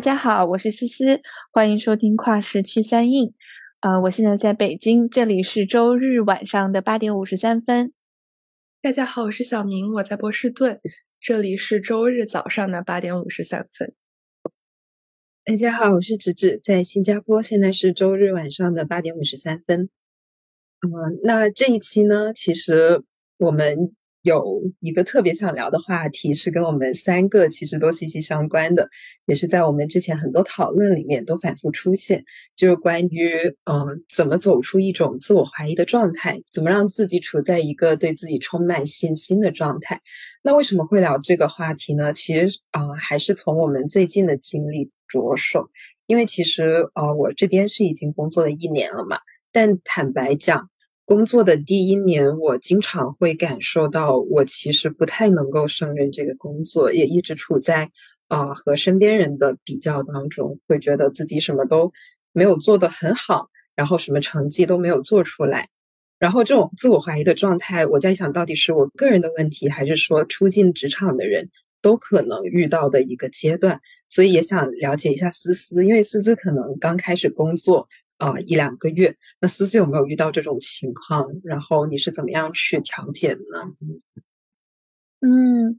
大家好，我是思思，欢迎收听跨时区三印。呃，我现在在北京，这里是周日晚上的八点五十三分。大家好，我是小明，我在波士顿，这里是周日早上的八点五十三分。大家好，我是芷芷，在新加坡，现在是周日晚上的八点五十三分。嗯，那这一期呢，其实我们。有一个特别想聊的话题，是跟我们三个其实都息息相关的，也是在我们之前很多讨论里面都反复出现，就是关于嗯怎么走出一种自我怀疑的状态，怎么让自己处在一个对自己充满信心的状态。那为什么会聊这个话题呢？其实啊，还是从我们最近的经历着手，因为其实啊，我这边是已经工作了一年了嘛，但坦白讲。工作的第一年，我经常会感受到，我其实不太能够胜任这个工作，也一直处在啊和身边人的比较当中，会觉得自己什么都没有做得很好，然后什么成绩都没有做出来，然后这种自我怀疑的状态，我在想到底是我个人的问题，还是说初进职场的人都可能遇到的一个阶段？所以也想了解一下思思，因为思思可能刚开始工作。啊，一两个月，那思思有没有遇到这种情况？然后你是怎么样去调节的呢？嗯，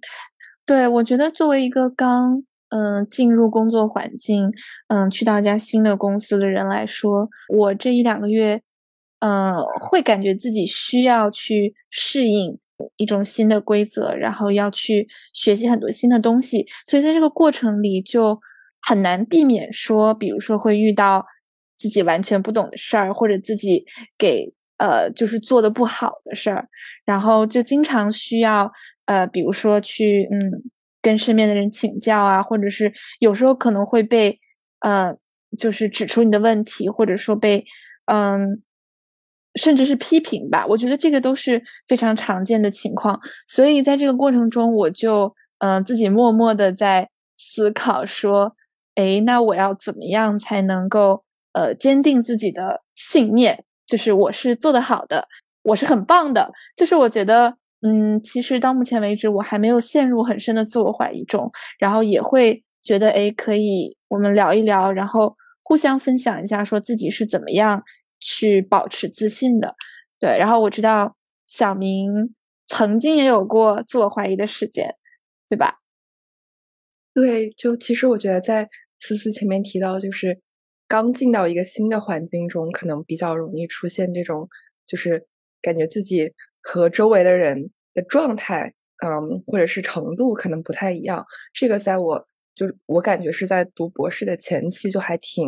对，我觉得作为一个刚嗯进入工作环境，嗯去到一家新的公司的人来说，我这一两个月，嗯会感觉自己需要去适应一种新的规则，然后要去学习很多新的东西，所以在这个过程里就很难避免说，比如说会遇到。自己完全不懂的事儿，或者自己给呃就是做的不好的事儿，然后就经常需要呃，比如说去嗯跟身边的人请教啊，或者是有时候可能会被呃就是指出你的问题，或者说被嗯甚至是批评吧。我觉得这个都是非常常见的情况，所以在这个过程中，我就嗯自己默默的在思考说，哎，那我要怎么样才能够。呃，坚定自己的信念，就是我是做得好的，我是很棒的。就是我觉得，嗯，其实到目前为止，我还没有陷入很深的自我怀疑中，然后也会觉得，哎，可以我们聊一聊，然后互相分享一下，说自己是怎么样去保持自信的。对，然后我知道小明曾经也有过自我怀疑的时间，对吧？对，就其实我觉得在思思前面提到，就是。刚进到一个新的环境中，可能比较容易出现这种，就是感觉自己和周围的人的状态，嗯，或者是程度可能不太一样。这个在我就是我感觉是在读博士的前期就还挺，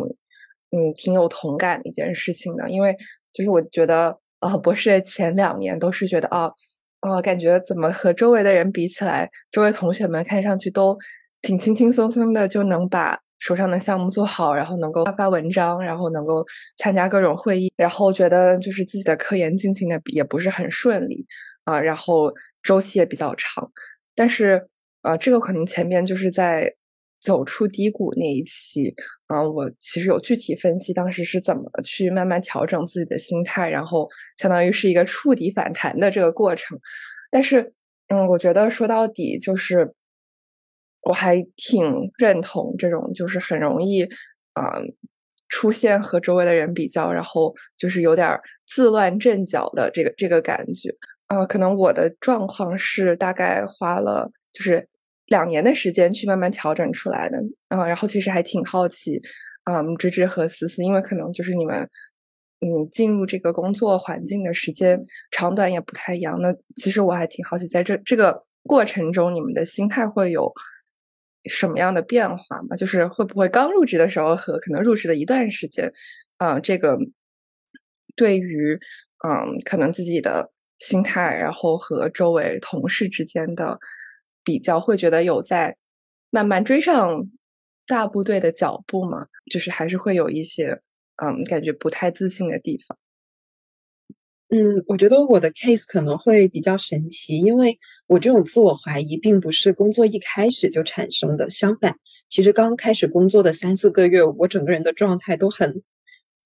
嗯，挺有同感的一件事情的。因为就是我觉得，呃，博士的前两年都是觉得，哦，哦，感觉怎么和周围的人比起来，周围同学们看上去都挺轻轻松松的就能把。手上的项目做好，然后能够发发文章，然后能够参加各种会议，然后觉得就是自己的科研进行的也不是很顺利啊，然后周期也比较长。但是呃，这个可能前面就是在走出低谷那一期啊，我其实有具体分析当时是怎么去慢慢调整自己的心态，然后相当于是一个触底反弹的这个过程。但是嗯，我觉得说到底就是。我还挺认同这种，就是很容易嗯出现和周围的人比较，然后就是有点自乱阵脚的这个这个感觉啊。可能我的状况是大概花了就是两年的时间去慢慢调整出来的啊。然后其实还挺好奇，嗯，芝芝和思思，因为可能就是你们嗯进入这个工作环境的时间长短也不太一样。那其实我还挺好奇，在这这个过程中，你们的心态会有。什么样的变化嘛？就是会不会刚入职的时候和可能入职的一段时间，啊，这个对于嗯，可能自己的心态，然后和周围同事之间的比较，会觉得有在慢慢追上大部队的脚步吗？就是还是会有一些嗯，感觉不太自信的地方。嗯，我觉得我的 case 可能会比较神奇，因为我这种自我怀疑并不是工作一开始就产生的。相反，其实刚开始工作的三四个月，我整个人的状态都很，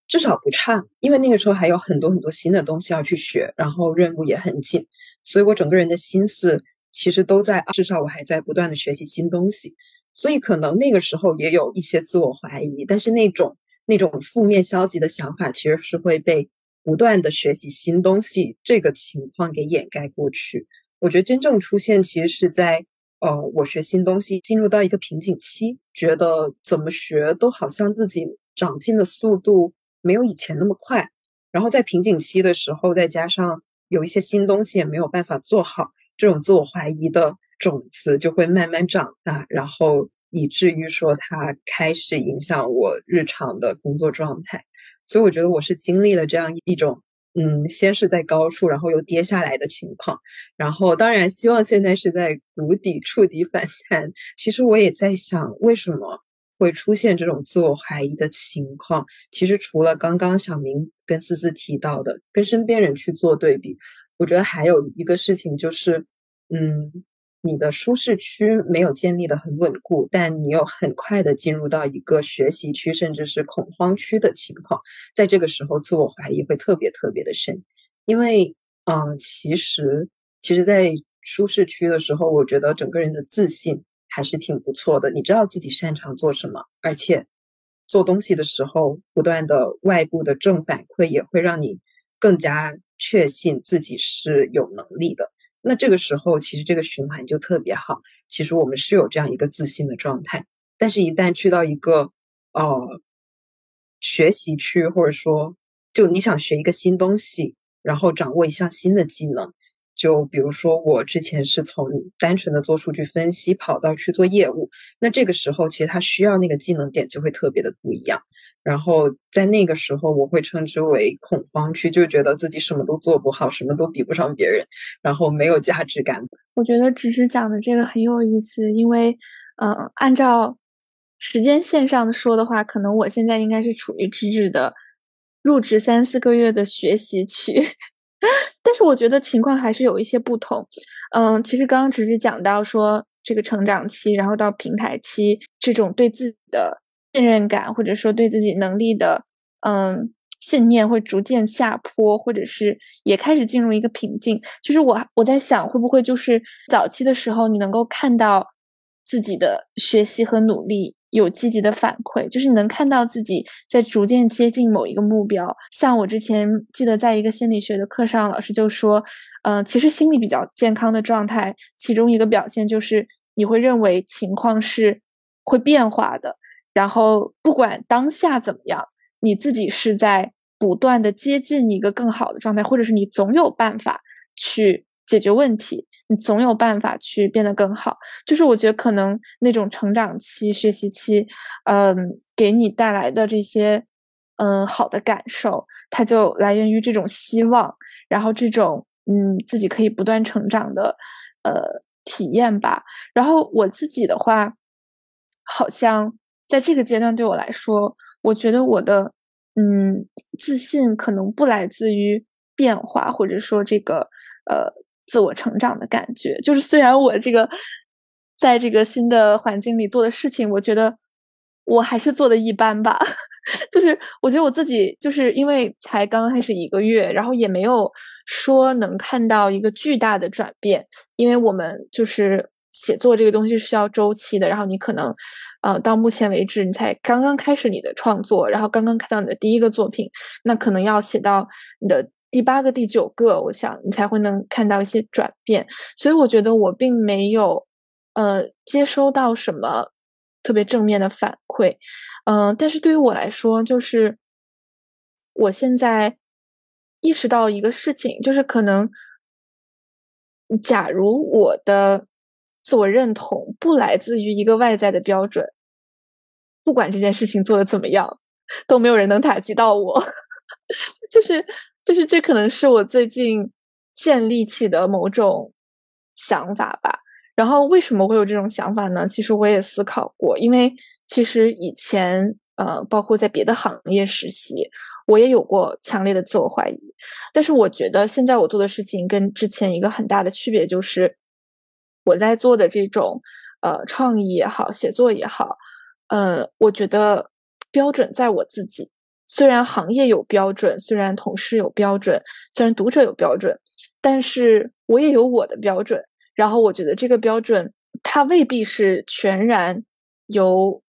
至少不差。因为那个时候还有很多很多新的东西要去学，然后任务也很紧，所以我整个人的心思其实都在，至少我还在不断的学习新东西。所以可能那个时候也有一些自我怀疑，但是那种那种负面消极的想法，其实是会被不断的学习新东西这个情况给掩盖过去。我觉得真正出现其实是在呃，我学新东西进入到一个瓶颈期，觉得怎么学都好像自己长进的速度没有以前那么快。然后在瓶颈期的时候，再加上有一些新东西也没有办法做好，这种自我怀疑的种子就会慢慢长大，然后以至于说它开始影响我日常的工作状态。所以我觉得我是经历了这样一种。嗯，先是在高处，然后又跌下来的情况，然后当然希望现在是在谷底触底反弹。其实我也在想，为什么会出现这种自我怀疑的情况？其实除了刚刚小明跟思思提到的，跟身边人去做对比，我觉得还有一个事情就是，嗯。你的舒适区没有建立的很稳固，但你又很快的进入到一个学习区，甚至是恐慌区的情况，在这个时候，自我怀疑会特别特别的深，因为，嗯，其实，其实，在舒适区的时候，我觉得整个人的自信还是挺不错的，你知道自己擅长做什么，而且做东西的时候，不断的外部的正反馈也会让你更加确信自己是有能力的。那这个时候，其实这个循环就特别好。其实我们是有这样一个自信的状态，但是，一旦去到一个呃学习区，或者说，就你想学一个新东西，然后掌握一项新的技能，就比如说我之前是从单纯的做数据分析跑到去做业务，那这个时候其实他需要那个技能点就会特别的不一样。然后在那个时候，我会称之为恐慌区，就觉得自己什么都做不好，什么都比不上别人，然后没有价值感。我觉得芝芝讲的这个很有意思，因为，嗯，按照时间线上说的话，可能我现在应该是处于芝芝的入职三四个月的学习区，但是我觉得情况还是有一些不同。嗯，其实刚刚芝芝讲到说这个成长期，然后到平台期，这种对自己的。信任感，或者说对自己能力的，嗯，信念会逐渐下坡，或者是也开始进入一个瓶颈。就是我我在想，会不会就是早期的时候，你能够看到自己的学习和努力有积极的反馈，就是你能看到自己在逐渐接近某一个目标。像我之前记得在一个心理学的课上，老师就说，嗯，其实心理比较健康的状态，其中一个表现就是你会认为情况是会变化的。然后不管当下怎么样，你自己是在不断的接近一个更好的状态，或者是你总有办法去解决问题，你总有办法去变得更好。就是我觉得可能那种成长期、学习期，嗯，给你带来的这些嗯好的感受，它就来源于这种希望，然后这种嗯自己可以不断成长的呃体验吧。然后我自己的话，好像。在这个阶段对我来说，我觉得我的嗯自信可能不来自于变化，或者说这个呃自我成长的感觉。就是虽然我这个在这个新的环境里做的事情，我觉得我还是做的一般吧。就是我觉得我自己就是因为才刚刚开始一个月，然后也没有说能看到一个巨大的转变，因为我们就是写作这个东西是需要周期的，然后你可能。呃，到目前为止，你才刚刚开始你的创作，然后刚刚看到你的第一个作品，那可能要写到你的第八个、第九个，我想你才会能看到一些转变。所以我觉得我并没有呃接收到什么特别正面的反馈，嗯，但是对于我来说，就是我现在意识到一个事情，就是可能，假如我的。自我认同不来自于一个外在的标准，不管这件事情做的怎么样，都没有人能打击到我。就 是就是，这可能是我最近建立起的某种想法吧。然后为什么会有这种想法呢？其实我也思考过，因为其实以前呃，包括在别的行业实习，我也有过强烈的自我怀疑。但是我觉得现在我做的事情跟之前一个很大的区别就是。我在做的这种，呃，创意也好，写作也好，呃，我觉得标准在我自己。虽然行业有标准，虽然同事有标准，虽然读者有标准，但是我也有我的标准。然后我觉得这个标准，它未必是全然由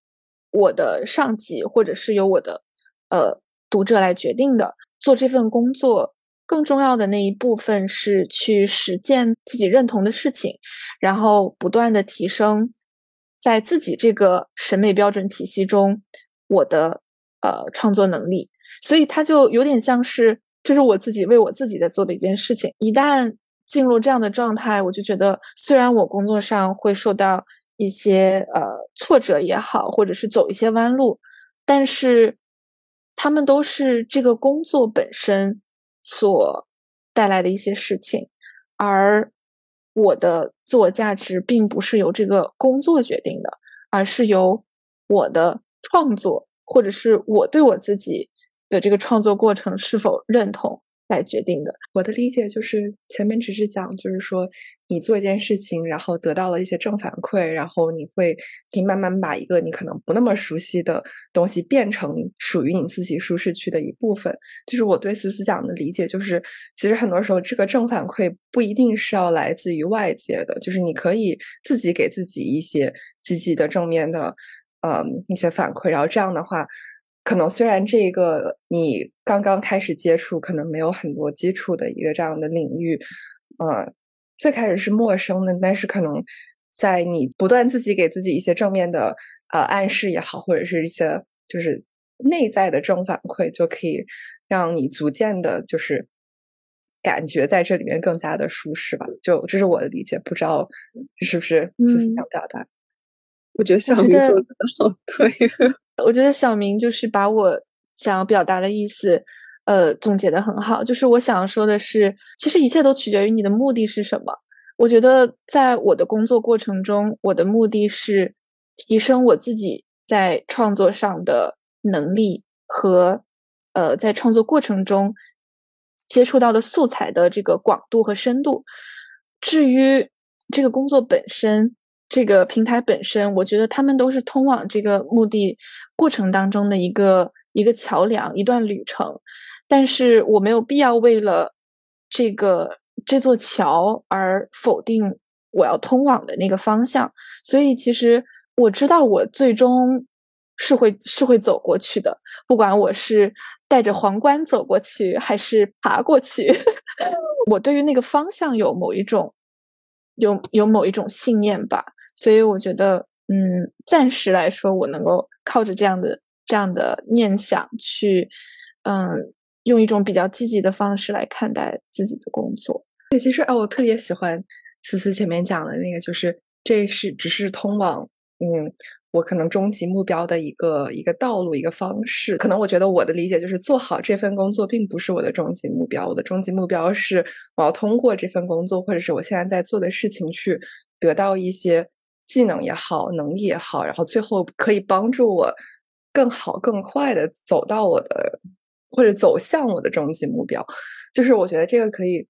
我的上级或者是由我的呃读者来决定的。做这份工作更重要的那一部分是去实践自己认同的事情，然后不断的提升在自己这个审美标准体系中我的呃创作能力。所以它就有点像是，这是我自己为我自己在做的一件事情。一旦进入这样的状态，我就觉得，虽然我工作上会受到一些呃挫折也好，或者是走一些弯路，但是他们都是这个工作本身所带来的一些事情，而我的自我价值并不是由这个工作决定的，而是由我的创作，或者是我对我自己。的这个创作过程是否认同来决定的。我的理解就是前面只是讲，就是说你做一件事情，然后得到了一些正反馈，然后你会可以慢慢把一个你可能不那么熟悉的东西变成属于你自己舒适区的一部分。就是我对思思讲的理解，就是其实很多时候这个正反馈不一定是要来自于外界的，就是你可以自己给自己一些积极的正面的呃一些反馈，然后这样的话。可能虽然这个你刚刚开始接触，可能没有很多基础的一个这样的领域，呃，最开始是陌生的，但是可能在你不断自己给自己一些正面的呃暗示也好，或者是一些就是内在的正反馈，就可以让你逐渐的，就是感觉在这里面更加的舒适吧。就这是我的理解，不知道是不是自己想表达？我觉得小明说的好对。我觉得小明就是把我想要表达的意思，呃，总结的很好。就是我想要说的是，其实一切都取决于你的目的是什么。我觉得在我的工作过程中，我的目的是提升我自己在创作上的能力和，呃，在创作过程中接触到的素材的这个广度和深度。至于这个工作本身。这个平台本身，我觉得他们都是通往这个目的过程当中的一个一个桥梁，一段旅程。但是我没有必要为了这个这座桥而否定我要通往的那个方向。所以，其实我知道我最终是会是会走过去的，不管我是带着皇冠走过去，还是爬过去，我对于那个方向有某一种有有某一种信念吧。所以我觉得，嗯，暂时来说，我能够靠着这样的这样的念想去，嗯，用一种比较积极的方式来看待自己的工作。对，其实啊，我特别喜欢思思前面讲的那个，就是这是只是通往，嗯，我可能终极目标的一个一个道路，一个方式。可能我觉得我的理解就是，做好这份工作并不是我的终极目标，我的终极目标是我要通过这份工作，或者是我现在在做的事情去得到一些。技能也好，能力也好，然后最后可以帮助我更好、更快的走到我的或者走向我的终极目标。就是我觉得这个可以，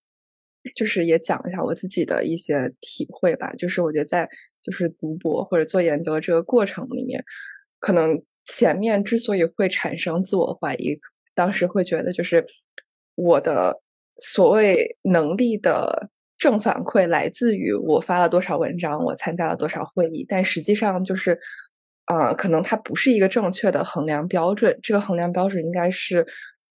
就是也讲一下我自己的一些体会吧。就是我觉得在就是读博或者做研究的这个过程里面，可能前面之所以会产生自我怀疑，当时会觉得就是我的所谓能力的。正反馈来自于我发了多少文章，我参加了多少会议，但实际上就是，呃，可能它不是一个正确的衡量标准。这个衡量标准应该是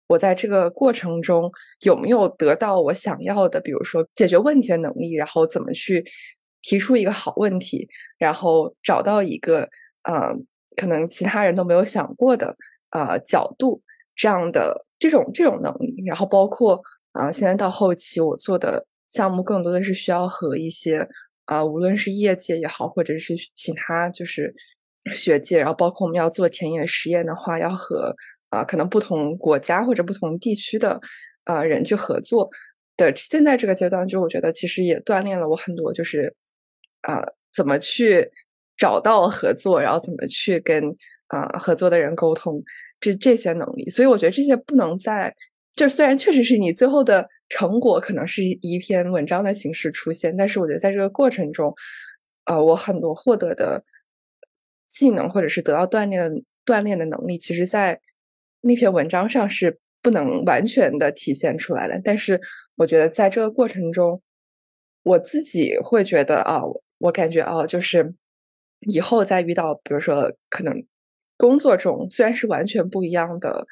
我在这个过程中有没有得到我想要的，比如说解决问题的能力，然后怎么去提出一个好问题，然后找到一个呃可能其他人都没有想过的呃角度这样的这种这种能力，然后包括啊现在到后期我做的。项目更多的是需要和一些啊，无论是业界也好，或者是其他就是学界，然后包括我们要做田野实验的话，要和啊可能不同国家或者不同地区的呃人去合作的。现在这个阶段，就我觉得其实也锻炼了我很多，就是啊怎么去找到合作，然后怎么去跟啊合作的人沟通这这些能力。所以我觉得这些不能在。就虽然确实是你最后的成果可能是一篇文章的形式出现，但是我觉得在这个过程中，呃，我很多获得的技能或者是得到锻炼的锻炼的能力，其实在那篇文章上是不能完全的体现出来的。但是我觉得在这个过程中，我自己会觉得啊，我感觉啊，就是以后再遇到，比如说可能工作中虽然是完全不一样的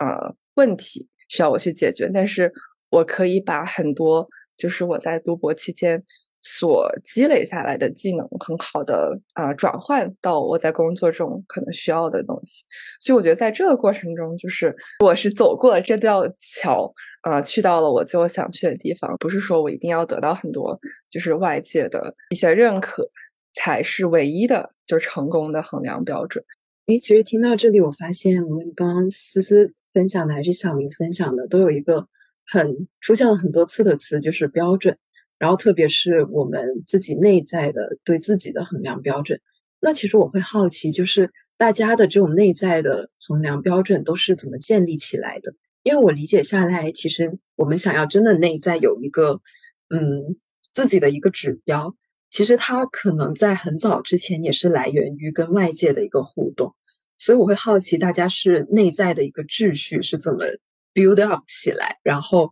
呃问题需要我去解决，但是我可以把很多就是我在读博期间。所积累下来的技能，很好的啊转换到我在工作中可能需要的东西，所以我觉得在这个过程中，就是我是走过这道桥，呃，去到了我最后想去的地方。不是说我一定要得到很多，就是外界的一些认可，才是唯一的就成功的衡量标准。诶，其实听到这里，我发现我们刚刚思思分享的还是小明分享的，都有一个很出现了很多次的词，就是标准。然后，特别是我们自己内在的对自己的衡量标准，那其实我会好奇，就是大家的这种内在的衡量标准都是怎么建立起来的？因为我理解下来，其实我们想要真的内在有一个，嗯，自己的一个指标，其实它可能在很早之前也是来源于跟外界的一个互动。所以我会好奇，大家是内在的一个秩序是怎么 build up 起来，然后。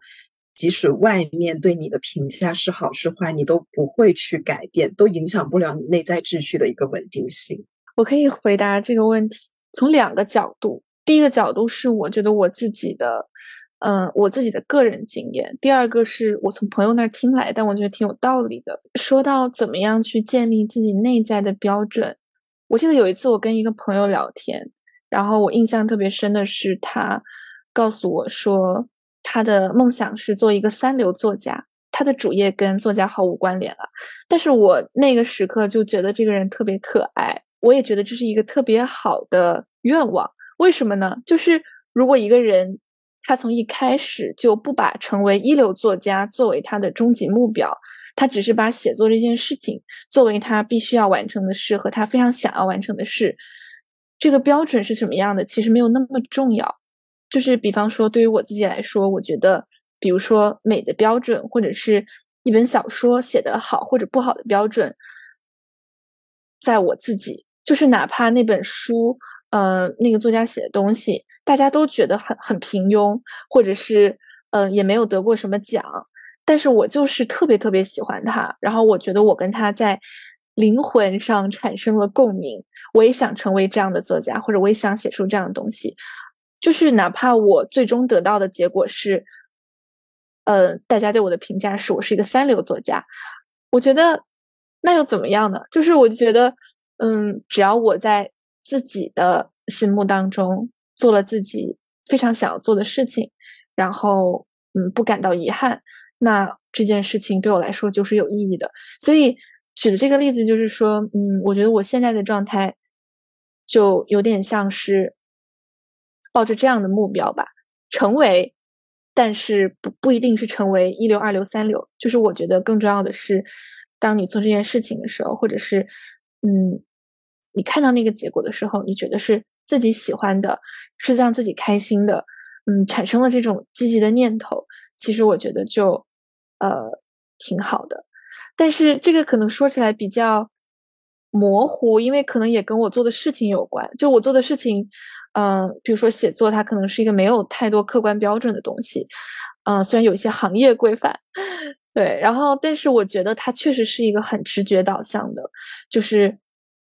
即使外面对你的评价是好是坏，你都不会去改变，都影响不了你内在秩序的一个稳定性。我可以回答这个问题，从两个角度。第一个角度是我觉得我自己的，嗯，我自己的个人经验。第二个是我从朋友那儿听来，但我觉得挺有道理的。说到怎么样去建立自己内在的标准，我记得有一次我跟一个朋友聊天，然后我印象特别深的是他告诉我说。他的梦想是做一个三流作家，他的主业跟作家毫无关联了。但是我那个时刻就觉得这个人特别可爱，我也觉得这是一个特别好的愿望。为什么呢？就是如果一个人他从一开始就不把成为一流作家作为他的终极目标，他只是把写作这件事情作为他必须要完成的事和他非常想要完成的事，这个标准是什么样的，其实没有那么重要。就是比方说，对于我自己来说，我觉得，比如说美的标准，或者是一本小说写得好或者不好的标准，在我自己，就是哪怕那本书，呃，那个作家写的东西，大家都觉得很很平庸，或者是，呃，也没有得过什么奖，但是我就是特别特别喜欢他，然后我觉得我跟他在灵魂上产生了共鸣，我也想成为这样的作家，或者我也想写出这样的东西。就是哪怕我最终得到的结果是，呃，大家对我的评价是我是一个三流作家，我觉得那又怎么样呢？就是我觉得，嗯，只要我在自己的心目当中做了自己非常想要做的事情，然后嗯，不感到遗憾，那这件事情对我来说就是有意义的。所以举的这个例子就是说，嗯，我觉得我现在的状态就有点像是。抱着这样的目标吧，成为，但是不不一定是成为一流、二流、三流。就是我觉得更重要的是，当你做这件事情的时候，或者是，嗯，你看到那个结果的时候，你觉得是自己喜欢的，是让自己开心的，嗯，产生了这种积极的念头，其实我觉得就，呃，挺好的。但是这个可能说起来比较模糊，因为可能也跟我做的事情有关。就我做的事情。嗯，比如说写作，它可能是一个没有太多客观标准的东西。嗯，虽然有一些行业规范，对，然后，但是我觉得它确实是一个很直觉导向的，就是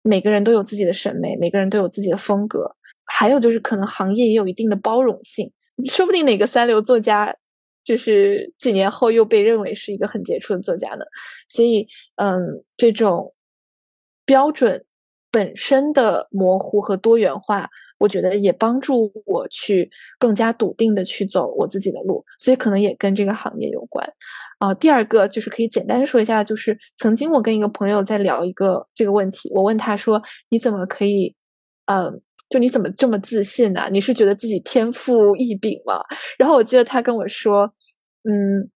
每个人都有自己的审美，每个人都有自己的风格。还有就是，可能行业也有一定的包容性，说不定哪个三流作家，就是几年后又被认为是一个很杰出的作家呢。所以，嗯，这种标准本身的模糊和多元化。我觉得也帮助我去更加笃定的去走我自己的路，所以可能也跟这个行业有关。啊，第二个就是可以简单说一下，就是曾经我跟一个朋友在聊一个这个问题，我问他说：“你怎么可以，嗯，就你怎么这么自信呢？你是觉得自己天赋异禀吗？”然后我记得他跟我说：“嗯，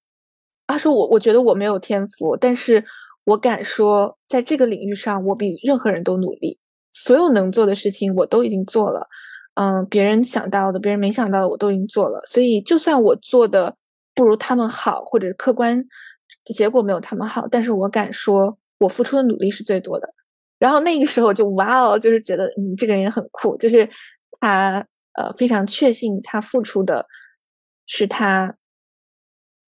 他说我我觉得我没有天赋，但是我敢说，在这个领域上，我比任何人都努力。”所有能做的事情我都已经做了，嗯，别人想到的、别人没想到的我都已经做了。所以，就算我做的不如他们好，或者客观结果没有他们好，但是我敢说，我付出的努力是最多的。然后那个时候就哇哦，就是觉得嗯，这个人也很酷，就是他呃非常确信他付出的是他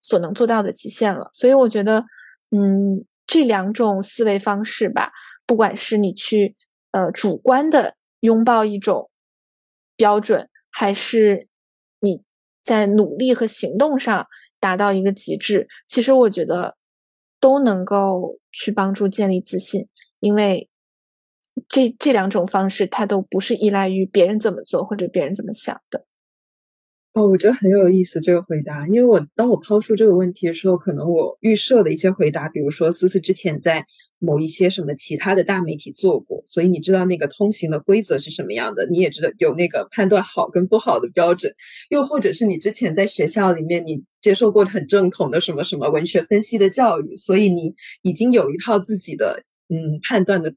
所能做到的极限了。所以我觉得，嗯，这两种思维方式吧，不管是你去。呃主观的拥抱一种标准，还是你在努力和行动上达到一个极致？其实我觉得都能够去帮助建立自信，因为这这两种方式它都不是依赖于别人怎么做或者别人怎么想的。哦，我觉得很有意思这个回答，因为我当我抛出这个问题的时候，可能我预设的一些回答，比如说思思之前在某一些什么其他的大媒体做过，所以你知道那个通行的规则是什么样的，你也知道有那个判断好跟不好的标准，又或者是你之前在学校里面你接受过很正统的什么什么文学分析的教育，所以你已经有一套自己的嗯判断的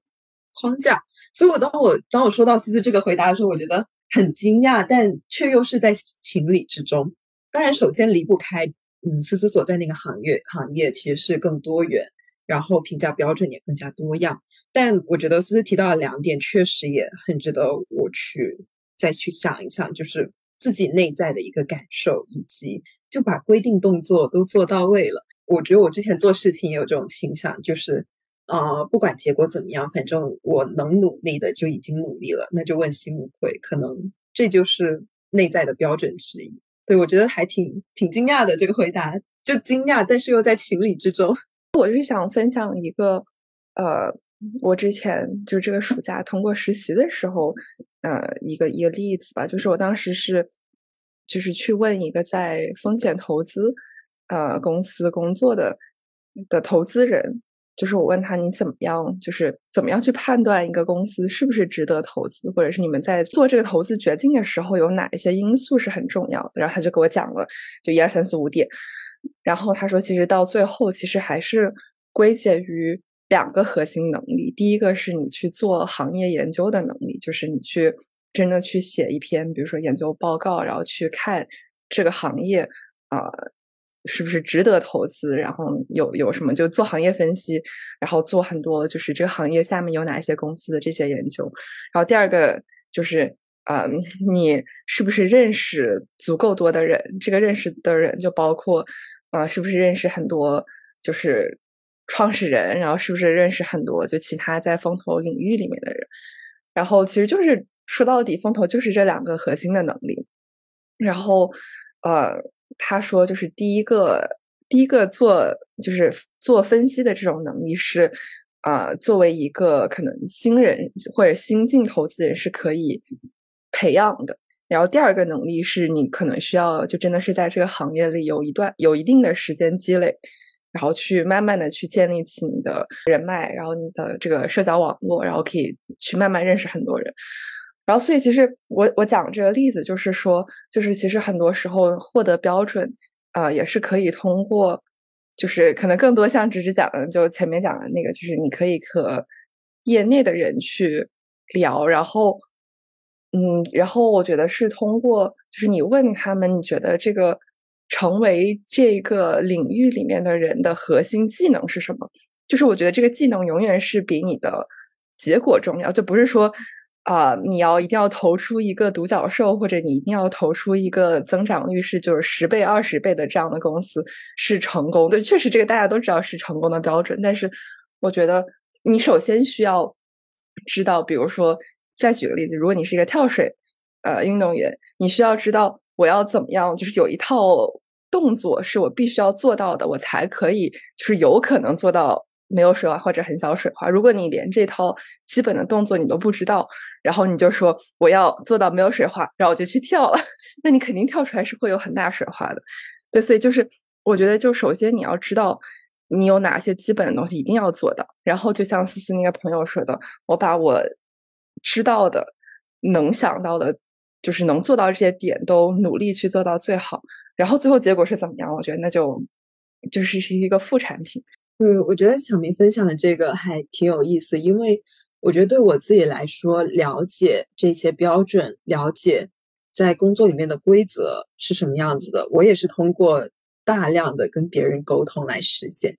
框架。所以我当我当我说到思思这个回答的时候，我觉得。很惊讶，但却又是在情理之中。当然，首先离不开，嗯，思思所在那个行业，行业其实是更多元，然后评价标准也更加多样。但我觉得思思提到的两点，确实也很值得我去再去想一想，就是自己内在的一个感受，以及就把规定动作都做到位了。我觉得我之前做事情也有这种倾向，就是。呃，不管结果怎么样，反正我能努力的就已经努力了，那就问心无愧。可能这就是内在的标准之一。对我觉得还挺挺惊讶的这个回答，就惊讶，但是又在情理之中。我是想分享一个，呃，我之前就是这个暑假通过实习的时候，呃，一个一个例子吧，就是我当时是就是去问一个在风险投资呃公司工作的的投资人。就是我问他你怎么样，就是怎么样去判断一个公司是不是值得投资，或者是你们在做这个投资决定的时候有哪一些因素是很重要的。然后他就给我讲了，就一二三四五点。然后他说，其实到最后其实还是归结于两个核心能力。第一个是你去做行业研究的能力，就是你去真的去写一篇，比如说研究报告，然后去看这个行业啊。是不是值得投资？然后有有什么就做行业分析，然后做很多就是这个行业下面有哪些公司的这些研究。然后第二个就是，嗯，你是不是认识足够多的人？这个认识的人就包括，呃，是不是认识很多就是创始人？然后是不是认识很多就其他在风投领域里面的人？然后其实就是说到底，风投就是这两个核心的能力。然后，呃。他说：“就是第一个，第一个做就是做分析的这种能力是，啊，作为一个可能新人或者新进投资人是可以培养的。然后第二个能力是你可能需要就真的是在这个行业里有一段有一定的时间积累，然后去慢慢的去建立起你的人脉，然后你的这个社交网络，然后可以去慢慢认识很多人。”然后，所以其实我我讲这个例子，就是说，就是其实很多时候获得标准，呃，也是可以通过，就是可能更多像芝芝讲的，就前面讲的那个，就是你可以和业内的人去聊，然后，嗯，然后我觉得是通过，就是你问他们，你觉得这个成为这个领域里面的人的核心技能是什么？就是我觉得这个技能永远是比你的结果重要，就不是说。啊，你要一定要投出一个独角兽，或者你一定要投出一个增长率是就是十倍、二十倍的这样的公司是成功。对，确实这个大家都知道是成功的标准。但是我觉得你首先需要知道，比如说，再举个例子，如果你是一个跳水呃运动员，你需要知道我要怎么样，就是有一套动作是我必须要做到的，我才可以就是有可能做到。没有水花或者很小水花。如果你连这套基本的动作你都不知道，然后你就说我要做到没有水花，然后我就去跳了，那你肯定跳出来是会有很大水花的。对，所以就是我觉得，就首先你要知道你有哪些基本的东西一定要做到。然后就像思思那个朋友说的，我把我知道的、能想到的，就是能做到这些点都努力去做到最好。然后最后结果是怎么样？我觉得那就就是是一个副产品。对，我觉得小明分享的这个还挺有意思，因为我觉得对我自己来说，了解这些标准，了解在工作里面的规则是什么样子的，我也是通过大量的跟别人沟通来实现。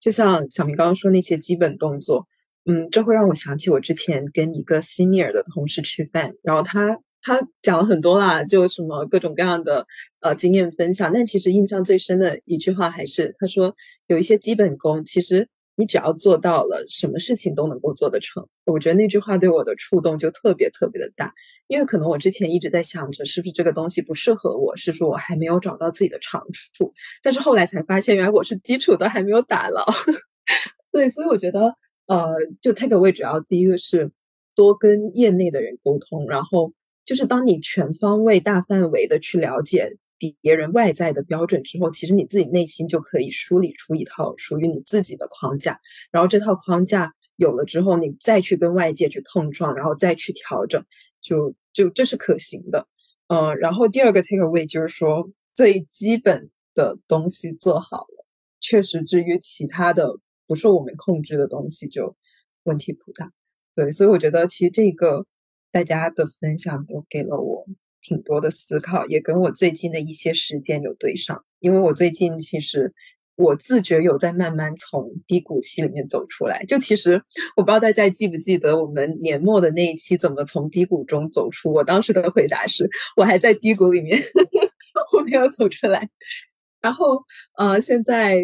就像小明刚刚说那些基本动作，嗯，这会让我想起我之前跟一个 senior 的同事吃饭，然后他。他讲了很多啦，就什么各种各样的呃经验分享。但其实印象最深的一句话还是他说，有一些基本功，其实你只要做到了，什么事情都能够做得成。我觉得那句话对我的触动就特别特别的大，因为可能我之前一直在想着，是不是这个东西不适合我，是说我还没有找到自己的长处。但是后来才发现，原来我是基础都还没有打牢。对，所以我觉得，呃，就 take away 主要第一个是多跟业内的人沟通，然后就是当你全方位、大范围的去了解。比别人外在的标准之后，其实你自己内心就可以梳理出一套属于你自己的框架。然后这套框架有了之后，你再去跟外界去碰撞，然后再去调整，就就这是可行的。嗯，然后第二个 take away 就是说最基本的东西做好了，确实至于其他的不受我们控制的东西就问题不大。对，所以我觉得其实这个大家的分享都给了我。挺多的思考，也跟我最近的一些实践有对上。因为我最近其实我自觉有在慢慢从低谷期里面走出来。就其实我不知道大家记不记得我们年末的那一期怎么从低谷中走出。我当时的回答是我还在低谷里面，我没有走出来。然后呃，现在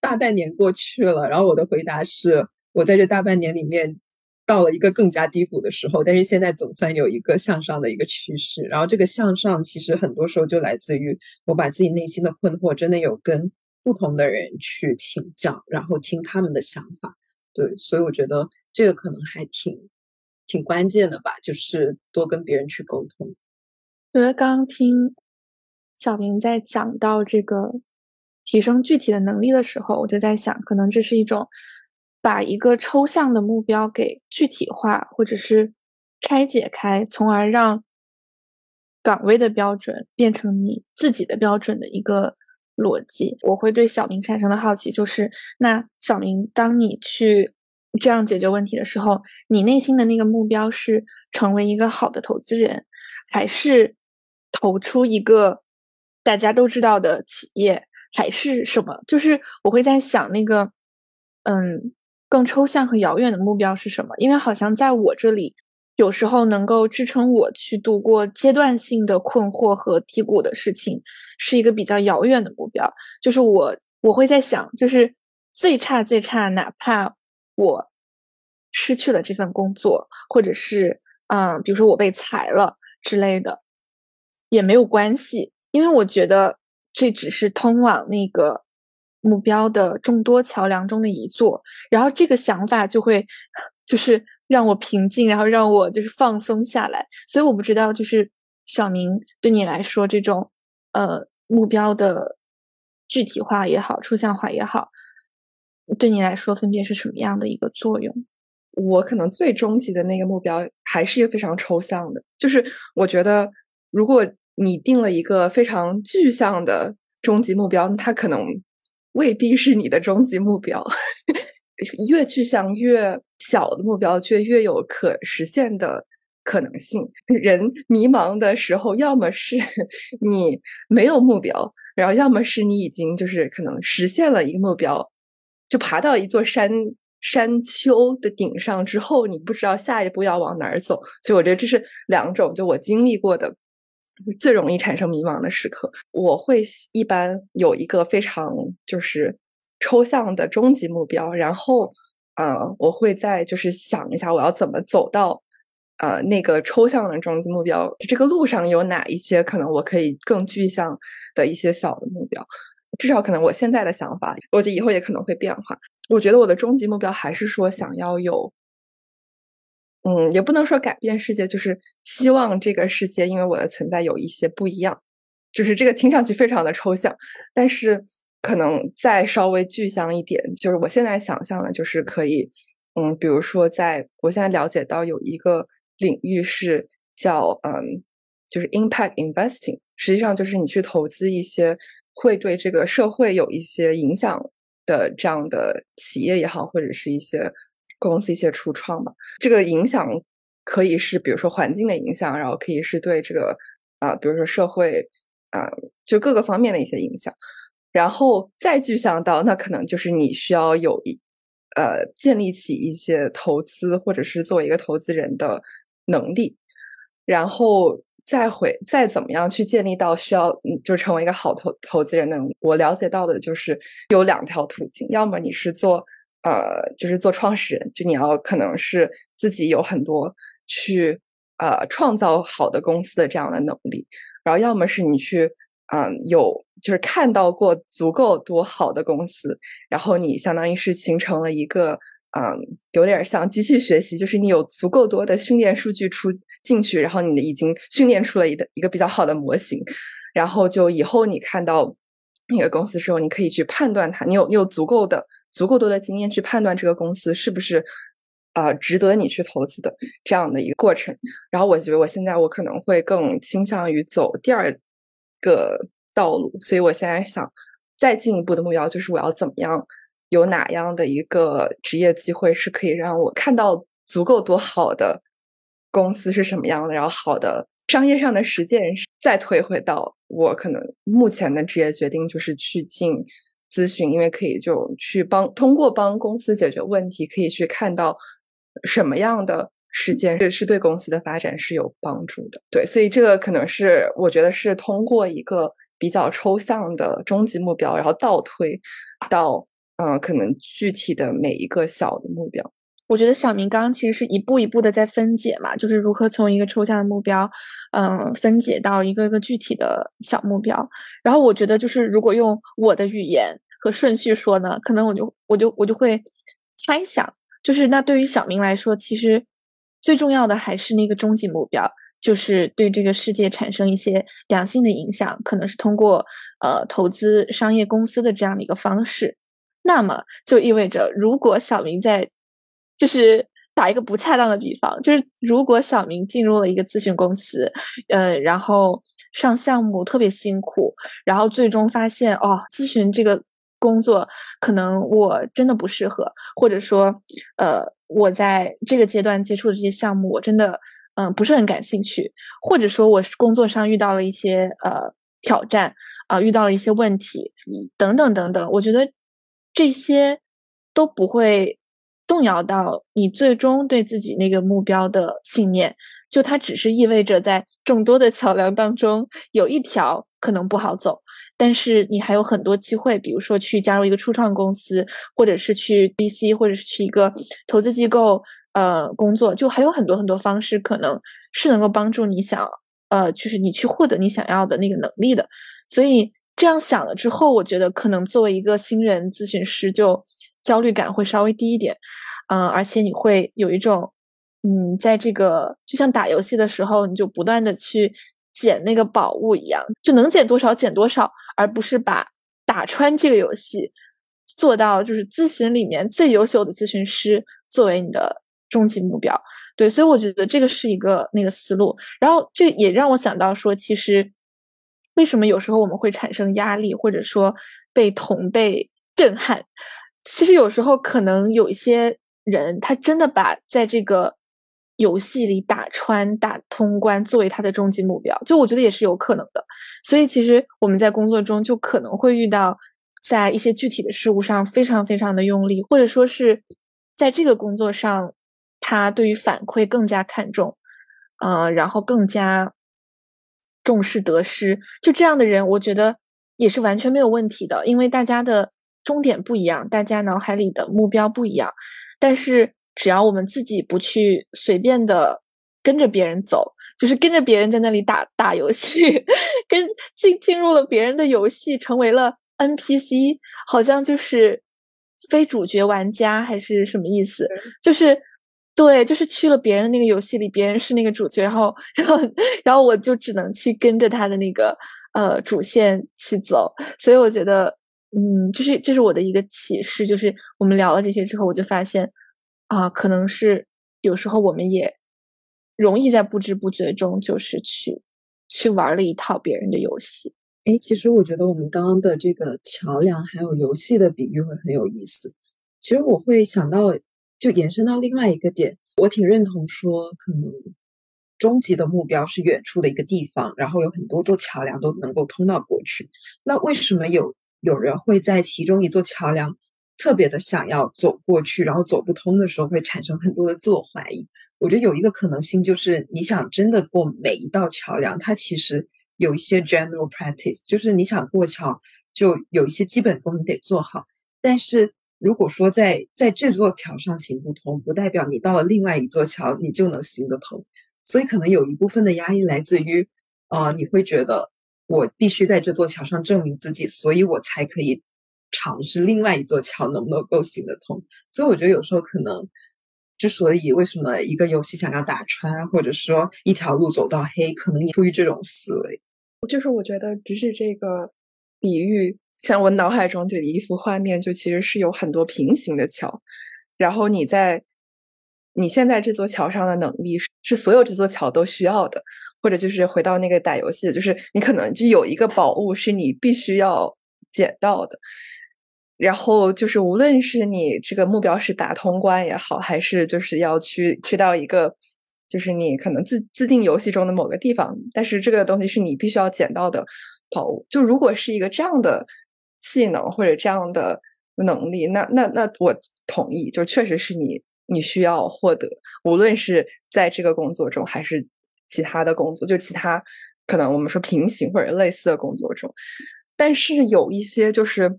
大半年过去了，然后我的回答是我在这大半年里面。到了一个更加低谷的时候，但是现在总算有一个向上的一个趋势。然后这个向上其实很多时候就来自于我把自己内心的困惑真的有跟不同的人去请教，然后听他们的想法。对，所以我觉得这个可能还挺挺关键的吧，就是多跟别人去沟通。我觉得刚刚听小明在讲到这个提升具体的能力的时候，我就在想，可能这是一种。把一个抽象的目标给具体化，或者是拆解开，从而让岗位的标准变成你自己的标准的一个逻辑。我会对小明产生的好奇，就是那小明，当你去这样解决问题的时候，你内心的那个目标是成为一个好的投资人，还是投出一个大家都知道的企业，还是什么？就是我会在想那个，嗯。更抽象和遥远的目标是什么？因为好像在我这里，有时候能够支撑我去度过阶段性的困惑和低谷的事情，是一个比较遥远的目标。就是我我会在想，就是最差最差，哪怕我失去了这份工作，或者是嗯，比如说我被裁了之类的，也没有关系，因为我觉得这只是通往那个。目标的众多桥梁中的一座，然后这个想法就会就是让我平静，然后让我就是放松下来。所以我不知道，就是小明对你来说，这种呃目标的具体化也好，抽象化也好，对你来说分别是什么样的一个作用？我可能最终极的那个目标还是一个非常抽象的，就是我觉得如果你定了一个非常具象的终极目标，它可能。未必是你的终极目标，越具象越小的目标，却越有可实现的可能性。人迷茫的时候，要么是 你没有目标，然后要么是你已经就是可能实现了一个目标，就爬到一座山山丘的顶上之后，你不知道下一步要往哪儿走。所以我觉得这是两种，就我经历过的。最容易产生迷茫的时刻，我会一般有一个非常就是抽象的终极目标，然后呃，我会再就是想一下我要怎么走到呃那个抽象的终极目标，这个路上有哪一些可能我可以更具象的一些小的目标，至少可能我现在的想法，我觉得以后也可能会变化。我觉得我的终极目标还是说想要有。嗯，也不能说改变世界，就是希望这个世界因为我的存在有一些不一样。就是这个听上去非常的抽象，但是可能再稍微具象一点，就是我现在想象的，就是可以，嗯，比如说，在我现在了解到有一个领域是叫嗯，就是 impact investing，实际上就是你去投资一些会对这个社会有一些影响的这样的企业也好，或者是一些。公司一些初创吧，这个影响可以是比如说环境的影响，然后可以是对这个啊，比如说社会啊，就各个方面的一些影响，然后再具象到那可能就是你需要有一呃建立起一些投资或者是作为一个投资人的能力，然后再会再怎么样去建立到需要就成为一个好投投资人的能。我了解到的就是有两条途径，要么你是做。呃，就是做创始人，就你要可能是自己有很多去呃创造好的公司的这样的能力，然后要么是你去嗯有就是看到过足够多好的公司，然后你相当于是形成了一个嗯有点像机器学习，就是你有足够多的训练数据出进去，然后你已经训练出了一个一个比较好的模型，然后就以后你看到那个公司的时候，你可以去判断它，你有你有足够的。足够多的经验去判断这个公司是不是啊值得你去投资的这样的一个过程。然后我觉得我现在我可能会更倾向于走第二个道路，所以我现在想再进一步的目标就是我要怎么样有哪样的一个职业机会是可以让我看到足够多好的公司是什么样的，然后好的商业上的实践，再退回到我可能目前的职业决定就是去进。咨询，因为可以就去帮通过帮公司解决问题，可以去看到什么样的实践是是对公司的发展是有帮助的。对，所以这个可能是我觉得是通过一个比较抽象的终极目标，然后倒推到嗯，可能具体的每一个小的目标。我觉得小明刚刚其实是一步一步的在分解嘛，就是如何从一个抽象的目标，嗯，分解到一个一个具体的小目标。然后我觉得，就是如果用我的语言和顺序说呢，可能我就我就我就会猜想，就是那对于小明来说，其实最重要的还是那个终极目标，就是对这个世界产生一些良性的影响，可能是通过呃投资商业公司的这样的一个方式。那么就意味着，如果小明在就是打一个不恰当的比方，就是如果小明进入了一个咨询公司，呃，然后上项目特别辛苦，然后最终发现哦，咨询这个工作可能我真的不适合，或者说，呃，我在这个阶段接触的这些项目，我真的嗯不是很感兴趣，或者说我是工作上遇到了一些呃挑战啊，遇到了一些问题等等等等，我觉得这些都不会。动摇到你最终对自己那个目标的信念，就它只是意味着在众多的桥梁当中有一条可能不好走，但是你还有很多机会，比如说去加入一个初创公司，或者是去 BC，或者是去一个投资机构呃工作，就还有很多很多方式可能是能够帮助你想呃，就是你去获得你想要的那个能力的。所以这样想了之后，我觉得可能作为一个新人咨询师就。焦虑感会稍微低一点，嗯，而且你会有一种，嗯，在这个就像打游戏的时候，你就不断的去捡那个宝物一样，就能捡多少捡多少，而不是把打穿这个游戏做到就是咨询里面最优秀的咨询师作为你的终极目标。对，所以我觉得这个是一个那个思路。然后这也让我想到说，其实为什么有时候我们会产生压力，或者说被同辈震撼？其实有时候可能有一些人，他真的把在这个游戏里打穿、打通关作为他的终极目标，就我觉得也是有可能的。所以其实我们在工作中就可能会遇到，在一些具体的事物上非常非常的用力，或者说是在这个工作上，他对于反馈更加看重，呃，然后更加重视得失。就这样的人，我觉得也是完全没有问题的，因为大家的。终点不一样，大家脑海里的目标不一样，但是只要我们自己不去随便的跟着别人走，就是跟着别人在那里打打游戏，跟进进入了别人的游戏，成为了 NPC，好像就是非主角玩家还是什么意思？就是对，就是去了别人那个游戏里，别人是那个主角，然后然后然后我就只能去跟着他的那个呃主线去走，所以我觉得。嗯，就是这是我的一个启示，就是我们聊了这些之后，我就发现啊，可能是有时候我们也容易在不知不觉中，就是去去玩了一套别人的游戏。哎，其实我觉得我们刚刚的这个桥梁还有游戏的比喻会很有意思。其实我会想到，就延伸到另外一个点，我挺认同说，可能终极的目标是远处的一个地方，然后有很多座桥梁都能够通到过去。那为什么有？有人会在其中一座桥梁特别的想要走过去，然后走不通的时候会产生很多的自我怀疑。我觉得有一个可能性就是，你想真的过每一道桥梁，它其实有一些 general practice，就是你想过桥就有一些基本功你得做好。但是如果说在在这座桥上行不通，不代表你到了另外一座桥你就能行得通。所以可能有一部分的压力来自于，呃，你会觉得我必须在这座桥上证明自己，所以我才可以尝试另外一座桥能不能够行得通。所以我觉得有时候可能，之所以为什么一个游戏想要打穿，或者说一条路走到黑，可能也出于这种思维。就是我觉得，只是这个比喻，像我脑海中的一幅画面，就其实是有很多平行的桥，然后你在你现在这座桥上的能力是所有这座桥都需要的，或者就是回到那个打游戏，就是你可能就有一个宝物是你必须要捡到的，然后就是无论是你这个目标是打通关也好，还是就是要去去到一个。就是你可能自自定游戏中的某个地方，但是这个东西是你必须要捡到的宝物。就如果是一个这样的技能或者这样的能力，那那那我同意，就确实是你你需要获得，无论是在这个工作中还是其他的工作，就其他可能我们说平行或者类似的工作中。但是有一些就是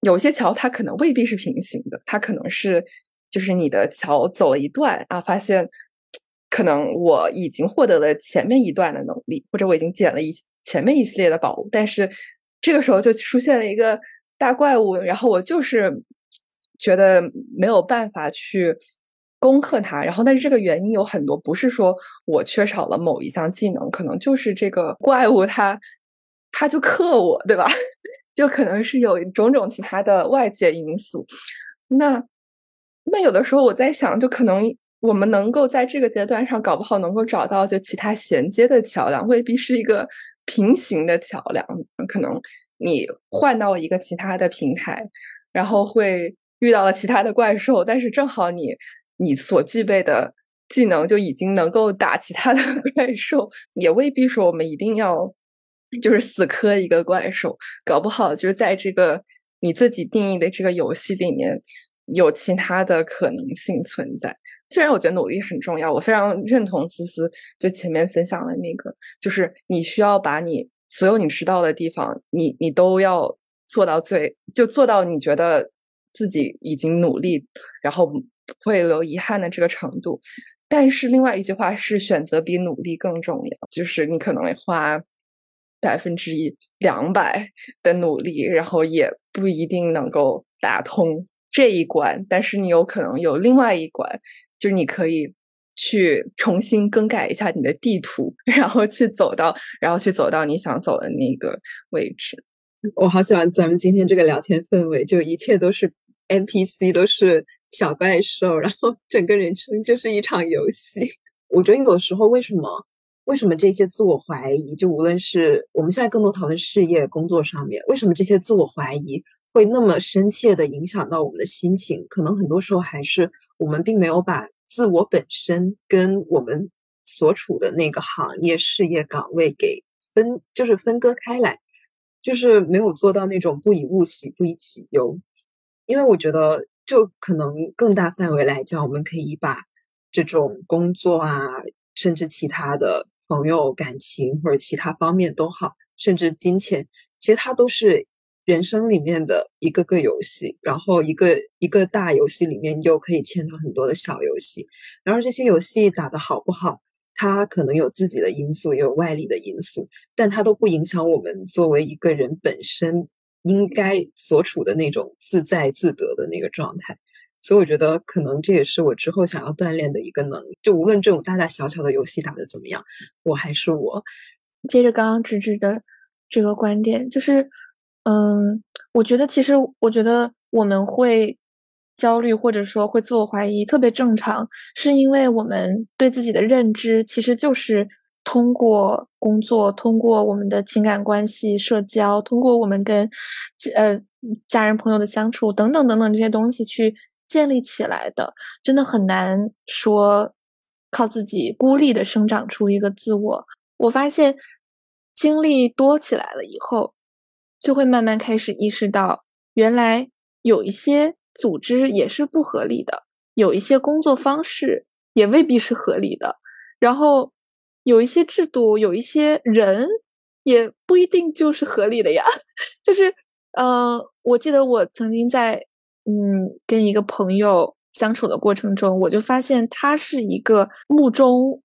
有些桥，它可能未必是平行的，它可能是就是你的桥走了一段啊，发现。可能我已经获得了前面一段的能力，或者我已经捡了一前面一系列的宝物，但是这个时候就出现了一个大怪物，然后我就是觉得没有办法去攻克它。然后，但是这个原因有很多，不是说我缺少了某一项技能，可能就是这个怪物它它就克我，对吧？就可能是有种种其他的外界因素。那那有的时候我在想，就可能。我们能够在这个阶段上，搞不好能够找到就其他衔接的桥梁，未必是一个平行的桥梁。可能你换到一个其他的平台，然后会遇到了其他的怪兽，但是正好你你所具备的技能就已经能够打其他的 怪兽，也未必说我们一定要就是死磕一个怪兽。搞不好就是在这个你自己定义的这个游戏里面，有其他的可能性存在。虽然我觉得努力很重要，我非常认同思思就前面分享的那个，就是你需要把你所有你知道的地方，你你都要做到最，就做到你觉得自己已经努力，然后会留遗憾的这个程度。但是另外一句话是，选择比努力更重要，就是你可能会花百分之一两百的努力，然后也不一定能够打通这一关，但是你有可能有另外一关。就是你可以去重新更改一下你的地图，然后去走到，然后去走到你想走的那个位置。我好喜欢咱们今天这个聊天氛围，就一切都是 NPC，都是小怪兽，然后整个人生就是一场游戏。我觉得有时候为什么为什么这些自我怀疑，就无论是我们现在更多讨论事业工作上面，为什么这些自我怀疑？会那么深切的影响到我们的心情，可能很多时候还是我们并没有把自我本身跟我们所处的那个行业、事业岗位给分，就是分割开来，就是没有做到那种不以物喜，不以己忧。因为我觉得，就可能更大范围来讲，我们可以把这种工作啊，甚至其他的朋友、感情或者其他方面都好，甚至金钱，其实它都是。人生里面的一个个游戏，然后一个一个大游戏里面又可以牵到很多的小游戏，然后这些游戏打得好不好，它可能有自己的因素，也有外力的因素，但它都不影响我们作为一个人本身应该所处的那种自在自得的那个状态。所以我觉得，可能这也是我之后想要锻炼的一个能力。就无论这种大大小小的游戏打得怎么样，我还是我。接着刚刚直直的这个观点，就是。嗯，我觉得其实，我觉得我们会焦虑或者说会自我怀疑，特别正常，是因为我们对自己的认知其实就是通过工作、通过我们的情感关系、社交、通过我们跟呃家人朋友的相处等等等等这些东西去建立起来的，真的很难说靠自己孤立的生长出一个自我。我发现经历多起来了以后。就会慢慢开始意识到，原来有一些组织也是不合理的，有一些工作方式也未必是合理的，然后有一些制度，有一些人也不一定就是合理的呀。就是，嗯，我记得我曾经在嗯跟一个朋友相处的过程中，我就发现他是一个目中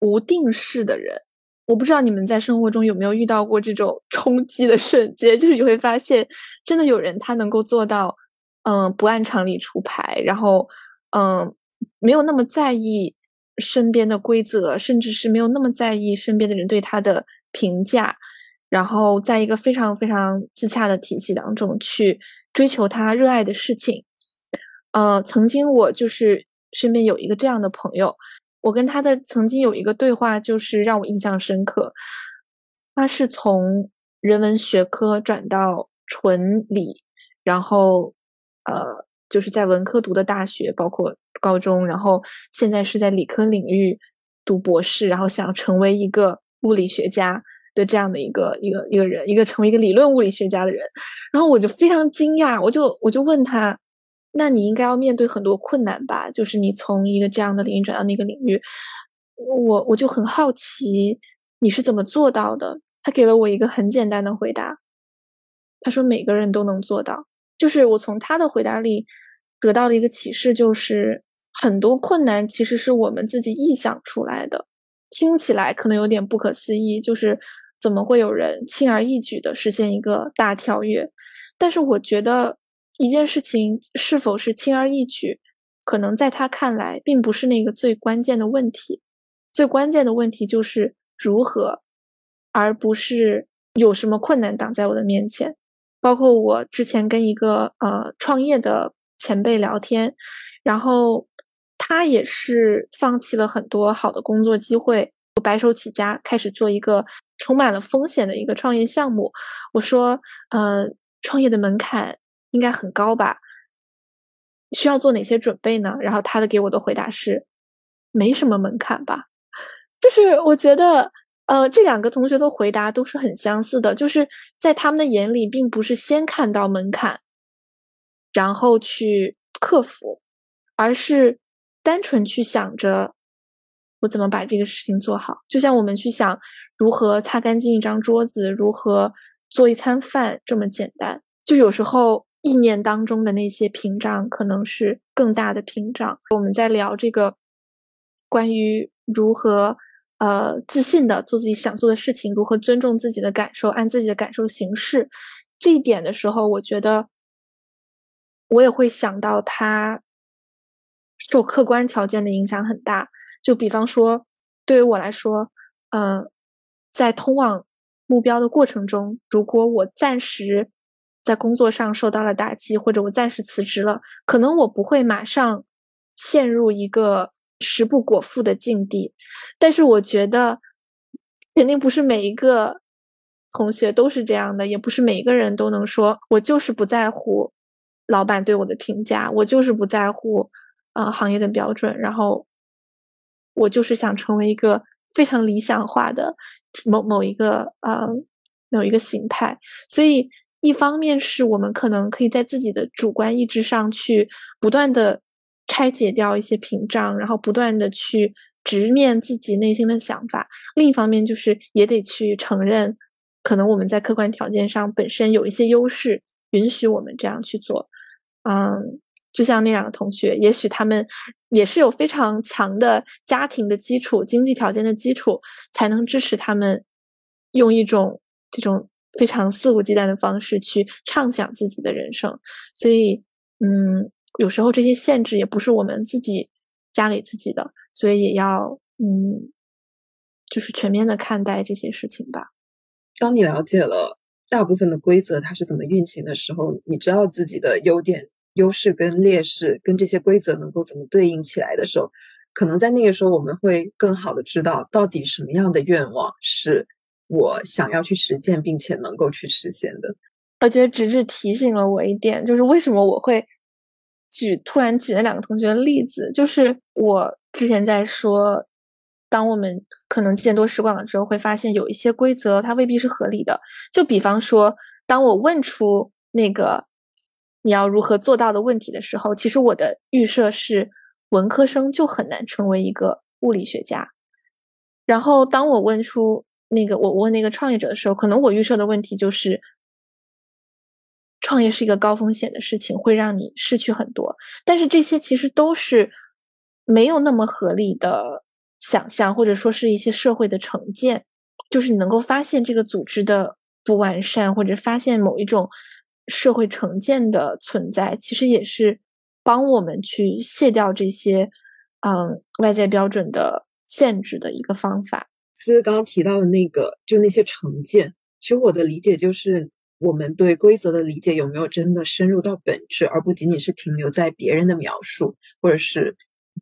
无定式的人。我不知道你们在生活中有没有遇到过这种 冲击的瞬间，就是你会发现，真的有人他能够做到，嗯，不按常理出牌，然后，嗯，没有那么在意身边的规则，甚至是没有那么在意身边的人对他的评价，然后在一个非常非常自洽的体系当中去追求他热爱的事情。呃，曾经我就是身边有一个这样的朋友。我跟他的曾经有一个对话，就是让我印象深刻。他是从人文学科转到纯理，然后呃，就是在文科读的大学，包括高中，然后现在是在理科领域读博士，然后想成为一个物理学家的这样的一个一个一个人，一个成为一个理论物理学家的人。然后我就非常惊讶，我就我就问他。那你应该要面对很多困难吧？就是你从一个这样的领域转到那个领域，我我就很好奇你是怎么做到的。他给了我一个很简单的回答，他说每个人都能做到。就是我从他的回答里得到的一个启示，就是很多困难其实是我们自己臆想出来的，听起来可能有点不可思议，就是怎么会有人轻而易举的实现一个大跳跃？但是我觉得。一件事情是否是轻而易举，可能在他看来并不是那个最关键的问题。最关键的问题就是如何，而不是有什么困难挡在我的面前。包括我之前跟一个呃创业的前辈聊天，然后他也是放弃了很多好的工作机会，白手起家开始做一个充满了风险的一个创业项目。我说，呃，创业的门槛。应该很高吧？需要做哪些准备呢？然后他的给我的回答是，没什么门槛吧。就是我觉得，呃，这两个同学的回答都是很相似的，就是在他们的眼里，并不是先看到门槛，然后去克服，而是单纯去想着我怎么把这个事情做好。就像我们去想如何擦干净一张桌子，如何做一餐饭这么简单。就有时候。意念当中的那些屏障，可能是更大的屏障。我们在聊这个关于如何呃自信的做自己想做的事情，如何尊重自己的感受，按自己的感受行事这一点的时候，我觉得我也会想到他受客观条件的影响很大。就比方说，对于我来说，嗯，在通往目标的过程中，如果我暂时。在工作上受到了打击，或者我暂时辞职了，可能我不会马上陷入一个食不果腹的境地。但是我觉得，肯定不是每一个同学都是这样的，也不是每一个人都能说，我就是不在乎老板对我的评价，我就是不在乎呃行业的标准，然后我就是想成为一个非常理想化的某某一个呃某一个形态，所以。一方面是我们可能可以在自己的主观意志上去不断的拆解掉一些屏障，然后不断的去直面自己内心的想法；另一方面就是也得去承认，可能我们在客观条件上本身有一些优势，允许我们这样去做。嗯，就像那两个同学，也许他们也是有非常强的家庭的基础、经济条件的基础，才能支持他们用一种这种。非常肆无忌惮的方式去畅想自己的人生，所以，嗯，有时候这些限制也不是我们自己加给自己的，所以也要，嗯，就是全面的看待这些事情吧。当你了解了大部分的规则它是怎么运行的时候，你知道自己的优点、优势跟劣势跟这些规则能够怎么对应起来的时候，可能在那个时候我们会更好的知道到底什么样的愿望是。我想要去实践，并且能够去实现的。我觉得直直提醒了我一点，就是为什么我会举突然举那两个同学的例子，就是我之前在说，当我们可能见多识广了之后，会发现有一些规则它未必是合理的。就比方说，当我问出那个你要如何做到的问题的时候，其实我的预设是文科生就很难成为一个物理学家。然后当我问出。那个我问那个创业者的时候，可能我预设的问题就是，创业是一个高风险的事情，会让你失去很多。但是这些其实都是没有那么合理的想象，或者说是一些社会的成见，就是你能够发现这个组织的不完善，或者发现某一种社会成见的存在，其实也是帮我们去卸掉这些嗯外在标准的限制的一个方法。思刚刚提到的那个，就那些成见，其实我的理解就是。我们对规则的理解有没有真的深入到本质，而不仅仅是停留在别人的描述，或者是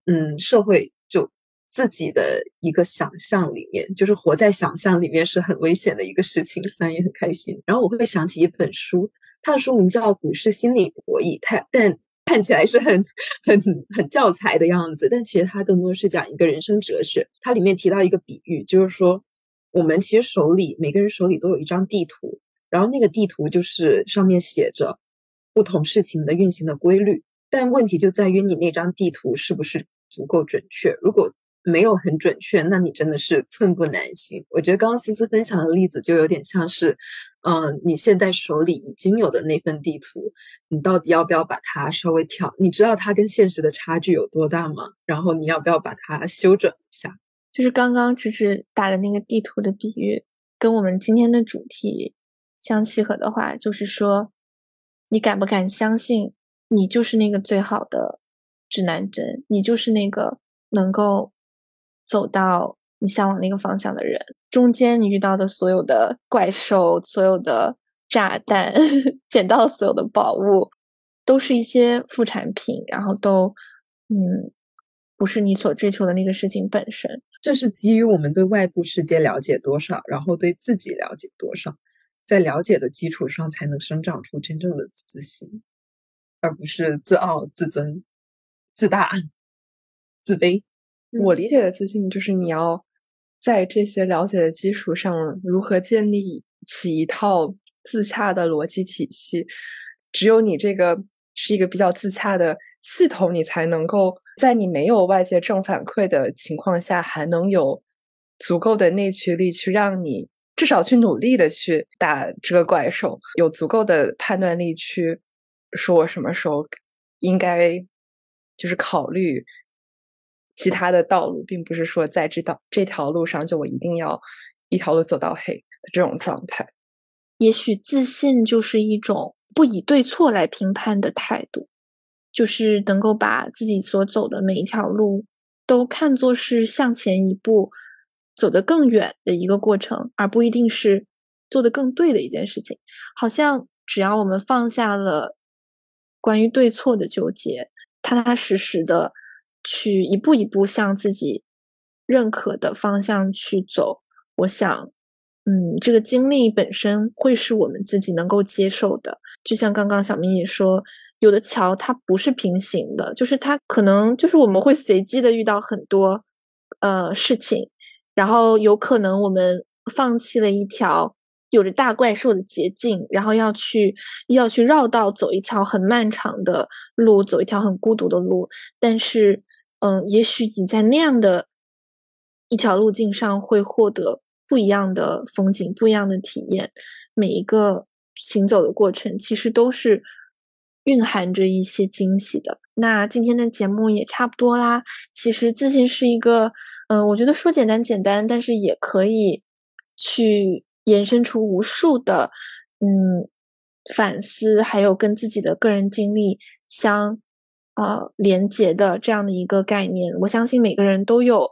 嗯，社会就自己的一个想象里面，就是活在想象里面是很危险的一个事情。虽然也很开心，然后我会想起一本书，它的书名叫《股市心理博弈》，它但看起来是很很很教材的样子，但其实它更多是讲一个人生哲学。它里面提到一个比喻，就是说我们其实手里每个人手里都有一张地图。然后那个地图就是上面写着不同事情的运行的规律，但问题就在于你那张地图是不是足够准确？如果没有很准确，那你真的是寸步难行。我觉得刚刚思思分享的例子就有点像是，嗯，你现在手里已经有的那份地图，你到底要不要把它稍微调？你知道它跟现实的差距有多大吗？然后你要不要把它修整一下？就是刚刚直直打的那个地图的比喻，跟我们今天的主题。相契合的话，就是说，你敢不敢相信，你就是那个最好的指南针，你就是那个能够走到你向往那个方向的人。中间你遇到的所有的怪兽、所有的炸弹、捡到所有的宝物，都是一些副产品，然后都，嗯，不是你所追求的那个事情本身。这是基于我们对外部世界了解多少，然后对自己了解多少。在了解的基础上，才能生长出真正的自信，而不是自傲、自尊、自大、自卑。我理解的自信，就是你要在这些了解的基础上，如何建立起一套自洽的逻辑体系。只有你这个是一个比较自洽的系统，你才能够在你没有外界正反馈的情况下，还能有足够的内驱力去让你。至少去努力的去打这个怪兽，有足够的判断力去说我什么时候应该就是考虑其他的道路，并不是说在这道这条路上就我一定要一条路走到黑的这种状态。也许自信就是一种不以对错来评判的态度，就是能够把自己所走的每一条路都看作是向前一步。走得更远的一个过程，而不一定是做得更对的一件事情。好像只要我们放下了关于对错的纠结，踏踏实实的去一步一步向自己认可的方向去走，我想，嗯，这个经历本身会是我们自己能够接受的。就像刚刚小明也说，有的桥它不是平行的，就是它可能就是我们会随机的遇到很多呃事情。然后有可能我们放弃了一条有着大怪兽的捷径，然后要去要去绕道走一条很漫长的路，走一条很孤独的路。但是，嗯，也许你在那样的一条路径上会获得不一样的风景，不一样的体验。每一个行走的过程，其实都是蕴含着一些惊喜的。那今天的节目也差不多啦。其实自信是一个。嗯，我觉得说简单简单，但是也可以去延伸出无数的嗯反思，还有跟自己的个人经历相呃连接的这样的一个概念。我相信每个人都有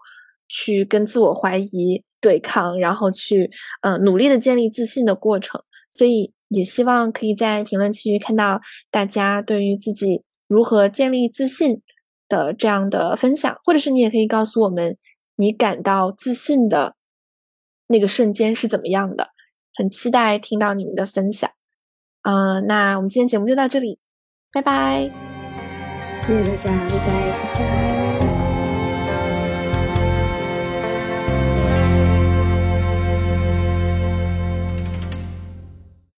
去跟自我怀疑对抗，然后去嗯努力的建立自信的过程。所以也希望可以在评论区看到大家对于自己如何建立自信的这样的分享，或者是你也可以告诉我们。你感到自信的那个瞬间是怎么样的？很期待听到你们的分享。嗯，那我们今天节目就到这里，拜拜，谢谢大家，拜拜，